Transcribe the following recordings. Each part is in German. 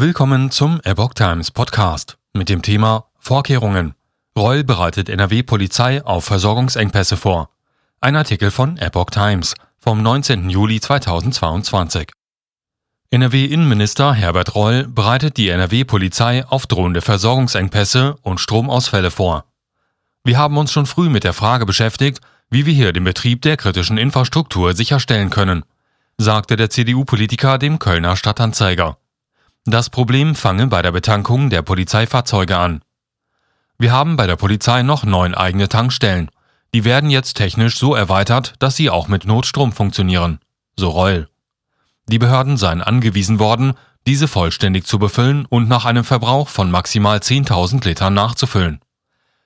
Willkommen zum Epoch Times Podcast mit dem Thema Vorkehrungen. Reul bereitet NRW-Polizei auf Versorgungsengpässe vor. Ein Artikel von Epoch Times vom 19. Juli 2022. NRW-Innenminister Herbert Reul bereitet die NRW-Polizei auf drohende Versorgungsengpässe und Stromausfälle vor. Wir haben uns schon früh mit der Frage beschäftigt, wie wir hier den Betrieb der kritischen Infrastruktur sicherstellen können, sagte der CDU-Politiker dem Kölner Stadtanzeiger. Das Problem fange bei der Betankung der Polizeifahrzeuge an. Wir haben bei der Polizei noch neun eigene Tankstellen. Die werden jetzt technisch so erweitert, dass sie auch mit Notstrom funktionieren. So Reul. Die Behörden seien angewiesen worden, diese vollständig zu befüllen und nach einem Verbrauch von maximal 10.000 Litern nachzufüllen.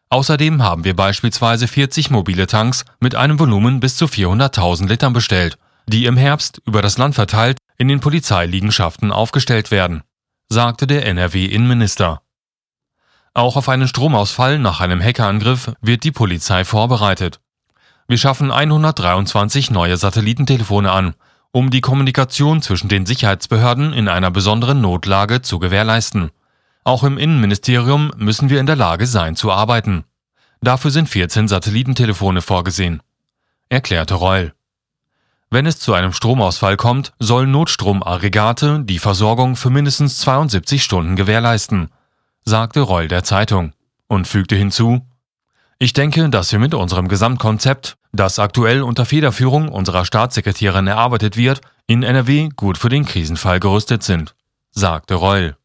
Außerdem haben wir beispielsweise 40 mobile Tanks mit einem Volumen bis zu 400.000 Litern bestellt, die im Herbst über das Land verteilt in den Polizeiliegenschaften aufgestellt werden sagte der NRW-Innenminister. Auch auf einen Stromausfall nach einem Hackerangriff wird die Polizei vorbereitet. Wir schaffen 123 neue Satellitentelefone an, um die Kommunikation zwischen den Sicherheitsbehörden in einer besonderen Notlage zu gewährleisten. Auch im Innenministerium müssen wir in der Lage sein zu arbeiten. Dafür sind 14 Satellitentelefone vorgesehen, erklärte Reul. Wenn es zu einem Stromausfall kommt, sollen Notstromaggregate die Versorgung für mindestens 72 Stunden gewährleisten, sagte Reul der Zeitung und fügte hinzu, ich denke, dass wir mit unserem Gesamtkonzept, das aktuell unter Federführung unserer Staatssekretärin erarbeitet wird, in NRW gut für den Krisenfall gerüstet sind, sagte Reul.